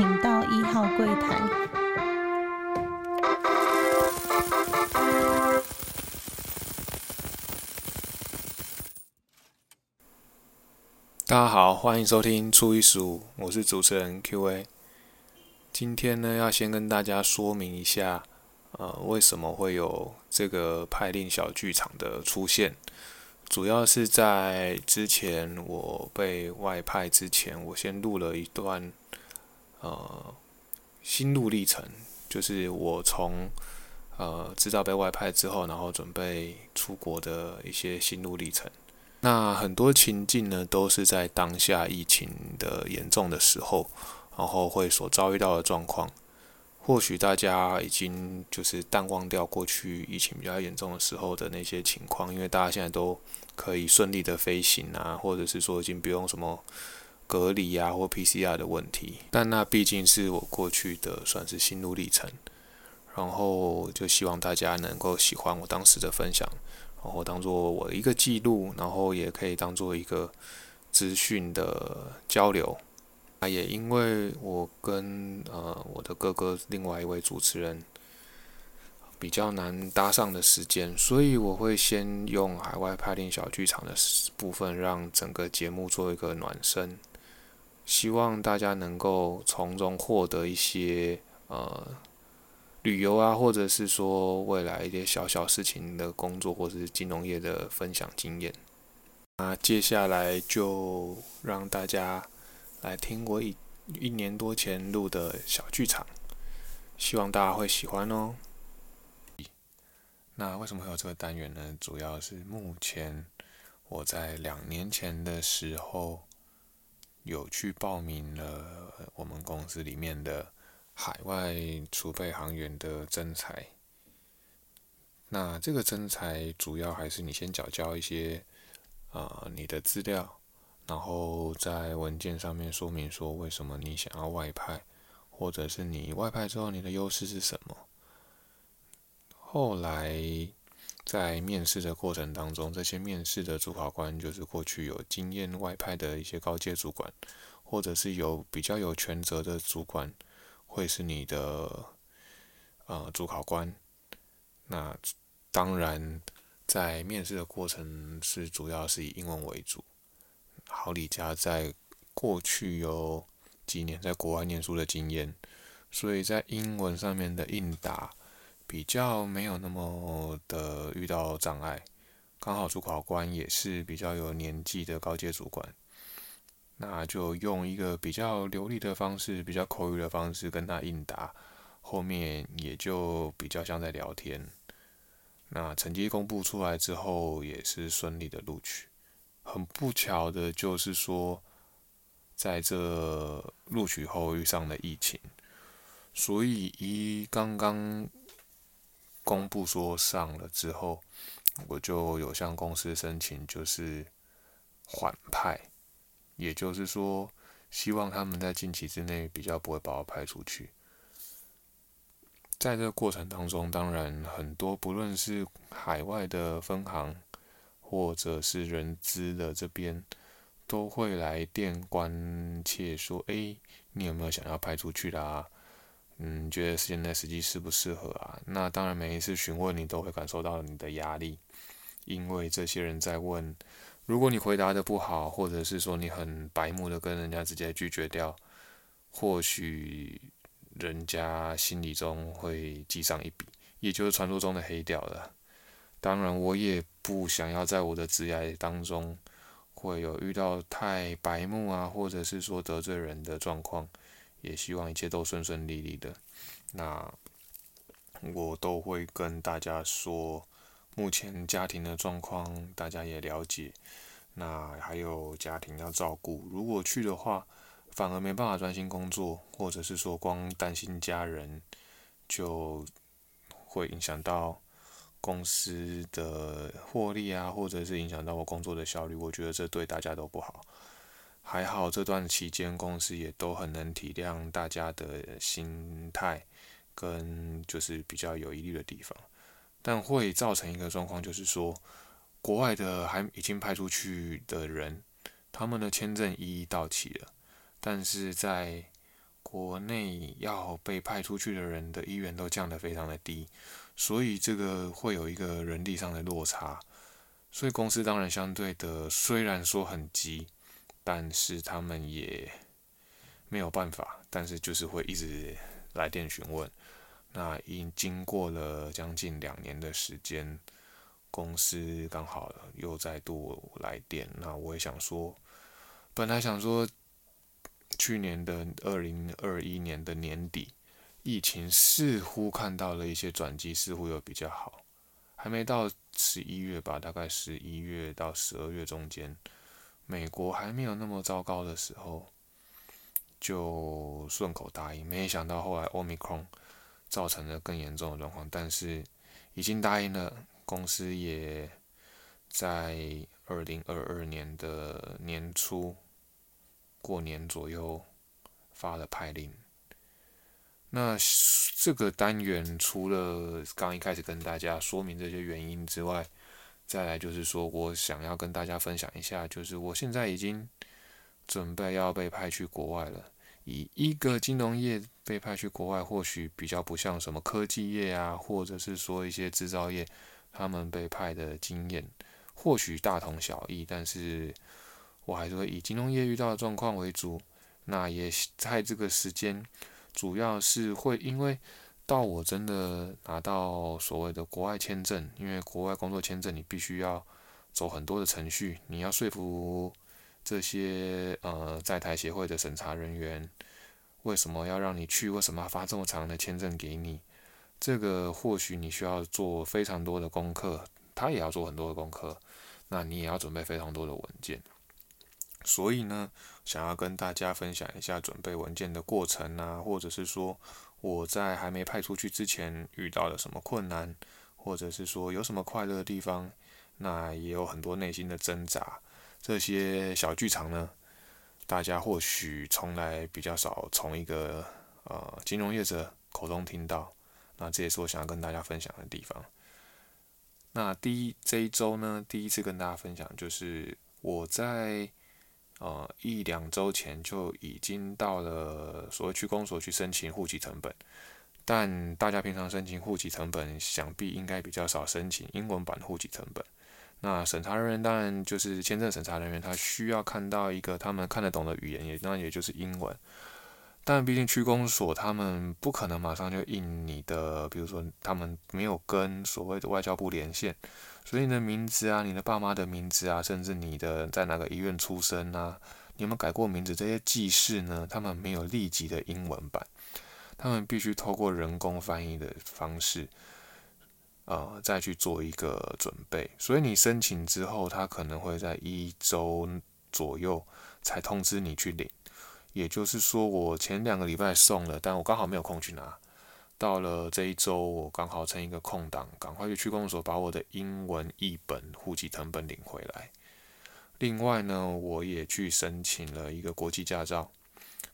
请到一号柜台。大家好，欢迎收听初一十五，我是主持人 Q&A。今天呢，要先跟大家说明一下，呃，为什么会有这个派令小剧场的出现。主要是在之前我被外派之前，我先录了一段呃心路历程，就是我从呃知道被外派之后，然后准备出国的一些心路历程。那很多情境呢，都是在当下疫情的严重的时候，然后会所遭遇到的状况。或许大家已经就是淡忘掉过去疫情比较严重的时候的那些情况，因为大家现在都可以顺利的飞行啊，或者是说已经不用什么隔离啊或 PCR 的问题。但那毕竟是我过去的算是心路历程，然后就希望大家能够喜欢我当时的分享，然后当做我的一个记录，然后也可以当做一个资讯的交流。啊，也因为我跟呃我的哥哥另外一位主持人比较难搭上的时间，所以我会先用海外派令小剧场的部分，让整个节目做一个暖身，希望大家能够从中获得一些呃旅游啊，或者是说未来一些小小事情的工作，或者是金融业的分享经验。那接下来就让大家。来听我一一年多前录的小剧场，希望大家会喜欢哦。那为什么会有这个单元呢？主要是目前我在两年前的时候有去报名了我们公司里面的海外储备航员的征才。那这个征才主要还是你先缴交一些啊你的资料。然后在文件上面说明说为什么你想要外派，或者是你外派之后你的优势是什么。后来在面试的过程当中，这些面试的主考官就是过去有经验外派的一些高阶主管，或者是有比较有权责的主管，会是你的呃主考官。那当然在面试的过程是主要是以英文为主。好，李佳在过去有几年在国外念书的经验，所以在英文上面的应答比较没有那么的遇到障碍。刚好主考官也是比较有年纪的高阶主管，那就用一个比较流利的方式、比较口语的方式跟他应答，后面也就比较像在聊天。那成绩公布出来之后，也是顺利的录取。很不巧的就是说，在这录取后遇上了疫情，所以一刚刚公布说上了之后，我就有向公司申请，就是缓派，也就是说，希望他们在近期之内比较不会把我派出去。在这个过程当中，当然很多不论是海外的分行。或者是人资的这边都会来电关切说：“哎，你有没有想要派出去的啊？嗯，觉得现在时机适不适合啊？”那当然，每一次询问你都会感受到你的压力，因为这些人在问，如果你回答的不好，或者是说你很白目的跟人家直接拒绝掉，或许人家心里中会记上一笔，也就是传说中的黑掉了。当然，我也不想要在我的职业当中会有遇到太白目啊，或者是说得罪人的状况，也希望一切都顺顺利利的。那我都会跟大家说，目前家庭的状况大家也了解，那还有家庭要照顾，如果去的话，反而没办法专心工作，或者是说光担心家人，就会影响到。公司的获利啊，或者是影响到我工作的效率，我觉得这对大家都不好。还好这段期间，公司也都很能体谅大家的心态，跟就是比较有疑虑的地方。但会造成一个状况，就是说，国外的还已经派出去的人，他们的签证一一到期了，但是在国内要被派出去的人的意愿都降得非常的低，所以这个会有一个人力上的落差。所以公司当然相对的，虽然说很急，但是他们也没有办法，但是就是会一直来电询问。那已经过了将近两年的时间，公司刚好又再度来电。那我也想说，本来想说，去年的二零二一年的年底，疫情似乎看到了一些转机，似乎又比较好，还没到。十一月吧，大概十一月到十二月中间，美国还没有那么糟糕的时候，就顺口答应。没想到后来 Omicron 造成了更严重的状况，但是已经答应了，公司也在二零二二年的年初过年左右发了派令。那这个单元除了刚一开始跟大家说明这些原因之外，再来就是说我想要跟大家分享一下，就是我现在已经准备要被派去国外了。以一个金融业被派去国外，或许比较不像什么科技业啊，或者是说一些制造业，他们被派的经验或许大同小异，但是我还是会以金融业遇到的状况为主。那也在这个时间。主要是会因为到我真的拿到所谓的国外签证，因为国外工作签证你必须要走很多的程序，你要说服这些呃在台协会的审查人员，为什么要让你去，为什么要发这么长的签证给你？这个或许你需要做非常多的功课，他也要做很多的功课，那你也要准备非常多的文件。所以呢，想要跟大家分享一下准备文件的过程啊，或者是说我在还没派出去之前遇到了什么困难，或者是说有什么快乐的地方，那也有很多内心的挣扎。这些小剧场呢，大家或许从来比较少从一个呃金融业者口中听到。那这也是我想要跟大家分享的地方。那第一这一周呢，第一次跟大家分享就是我在。呃，一两周前就已经到了所谓区公所去申请户籍成本，但大家平常申请户籍成本，想必应该比较少申请英文版户籍成本。那审查人员当然就是签证审查人员，他需要看到一个他们看得懂的语言，也当然也就是英文。但毕竟区公所他们不可能马上就印你的，比如说他们没有跟所谓的外交部连线。所以你的名字啊，你的爸妈的名字啊，甚至你的在哪个医院出生啊，你有没有改过名字？这些记事呢，他们没有立即的英文版，他们必须透过人工翻译的方式，呃，再去做一个准备。所以你申请之后，他可能会在一周左右才通知你去领。也就是说，我前两个礼拜送了，但我刚好没有空去拿。到了这一周，我刚好趁一个空档，赶快去区公所把我的英文译本户籍成本领回来。另外呢，我也去申请了一个国际驾照。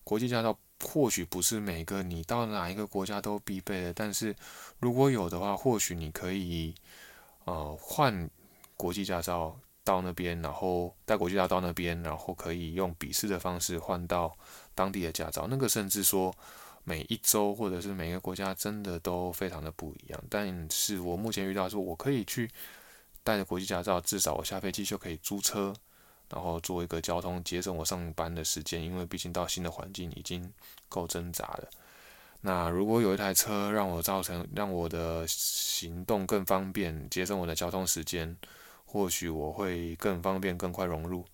国际驾照或许不是每个你到哪一个国家都必备的，但是如果有的话，或许你可以呃换国际驾照到那边，然后带国际驾照到那边，然后可以用笔试的方式换到当地的驾照。那个甚至说。每一周或者是每个国家真的都非常的不一样，但是我目前遇到说，我可以去带着国际驾照，至少我下飞机就可以租车，然后做一个交通节省我上班的时间，因为毕竟到新的环境已经够挣扎了。那如果有一台车让我造成让我的行动更方便，节省我的交通时间，或许我会更方便更快融入。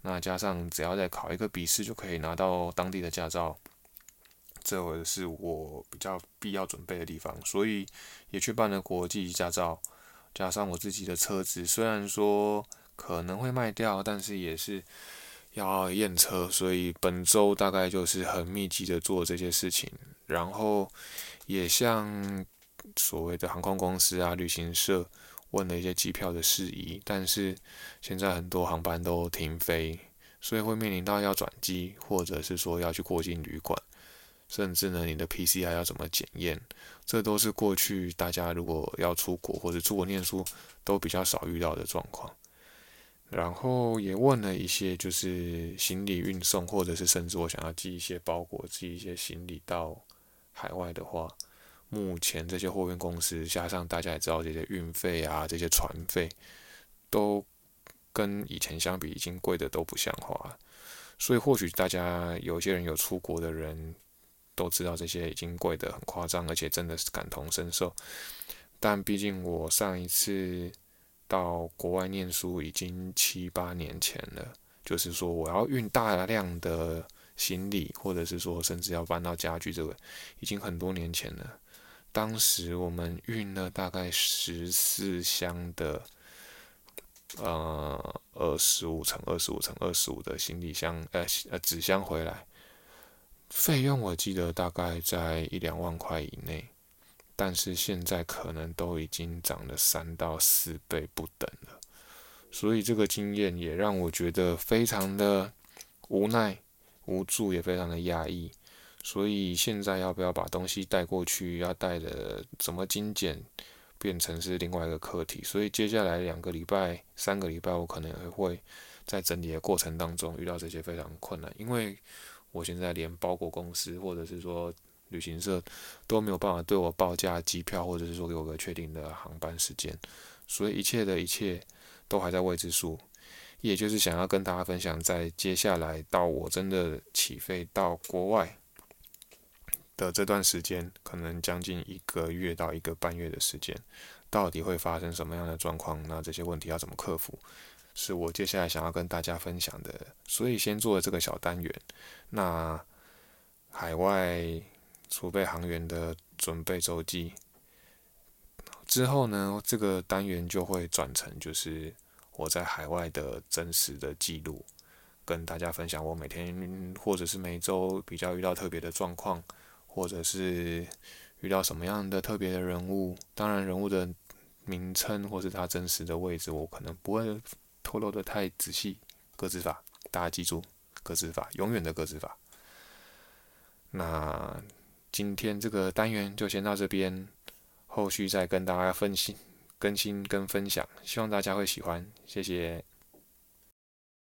那加上只要再考一个笔试就可以拿到当地的驾照。这会是我比较必要准备的地方，所以也去办了国际驾照，加上我自己的车子，虽然说可能会卖掉，但是也是要验车，所以本周大概就是很密集的做这些事情，然后也像所谓的航空公司啊、旅行社问了一些机票的事宜，但是现在很多航班都停飞，所以会面临到要转机，或者是说要去过境旅馆。甚至呢，你的 PCR 要怎么检验？这都是过去大家如果要出国或者出国念书都比较少遇到的状况。然后也问了一些，就是行李运送，或者是甚至我想要寄一些包裹、寄一些行李到海外的话，目前这些货运公司加上大家也知道这些运费啊、这些船费，都跟以前相比已经贵的都不像话。所以或许大家有些人有出国的人都知道这些已经贵得很夸张，而且真的是感同身受。但毕竟我上一次。到国外念书已经七八年前了，就是说我要运大量的行李，或者是说甚至要搬到家具，这个已经很多年前了。当时我们运了大概十四箱的，呃，二十五乘二十五乘二十五的行李箱，呃呃纸箱回来，费用我记得大概在一两万块以内。但是现在可能都已经涨了三到四倍不等了，所以这个经验也让我觉得非常的无奈、无助，也非常的压抑。所以现在要不要把东西带过去，要带的怎么精简，变成是另外一个课题。所以接下来两个礼拜、三个礼拜，我可能也会在整理的过程当中遇到这些非常困难，因为我现在连包裹公司或者是说。旅行社都没有办法对我报价机票，或者是说给我个确定的航班时间，所以一切的一切都还在未知数。也就是想要跟大家分享，在接下来到我真的起飞到国外的这段时间，可能将近一个月到一个半月的时间，到底会发生什么样的状况？那这些问题要怎么克服？是我接下来想要跟大家分享的。所以先做这个小单元，那海外。储备航员的准备周记之后呢，这个单元就会转成就是我在海外的真实的记录，跟大家分享我每天或者是每周比较遇到特别的状况，或者是遇到什么样的特别的人物。当然，人物的名称或是他真实的位置，我可能不会透露的太仔细。格子法，大家记住，格子法，永远的格子法。那。今天这个单元就先到这边，后续再跟大家分析、更新跟分享，希望大家会喜欢，谢谢。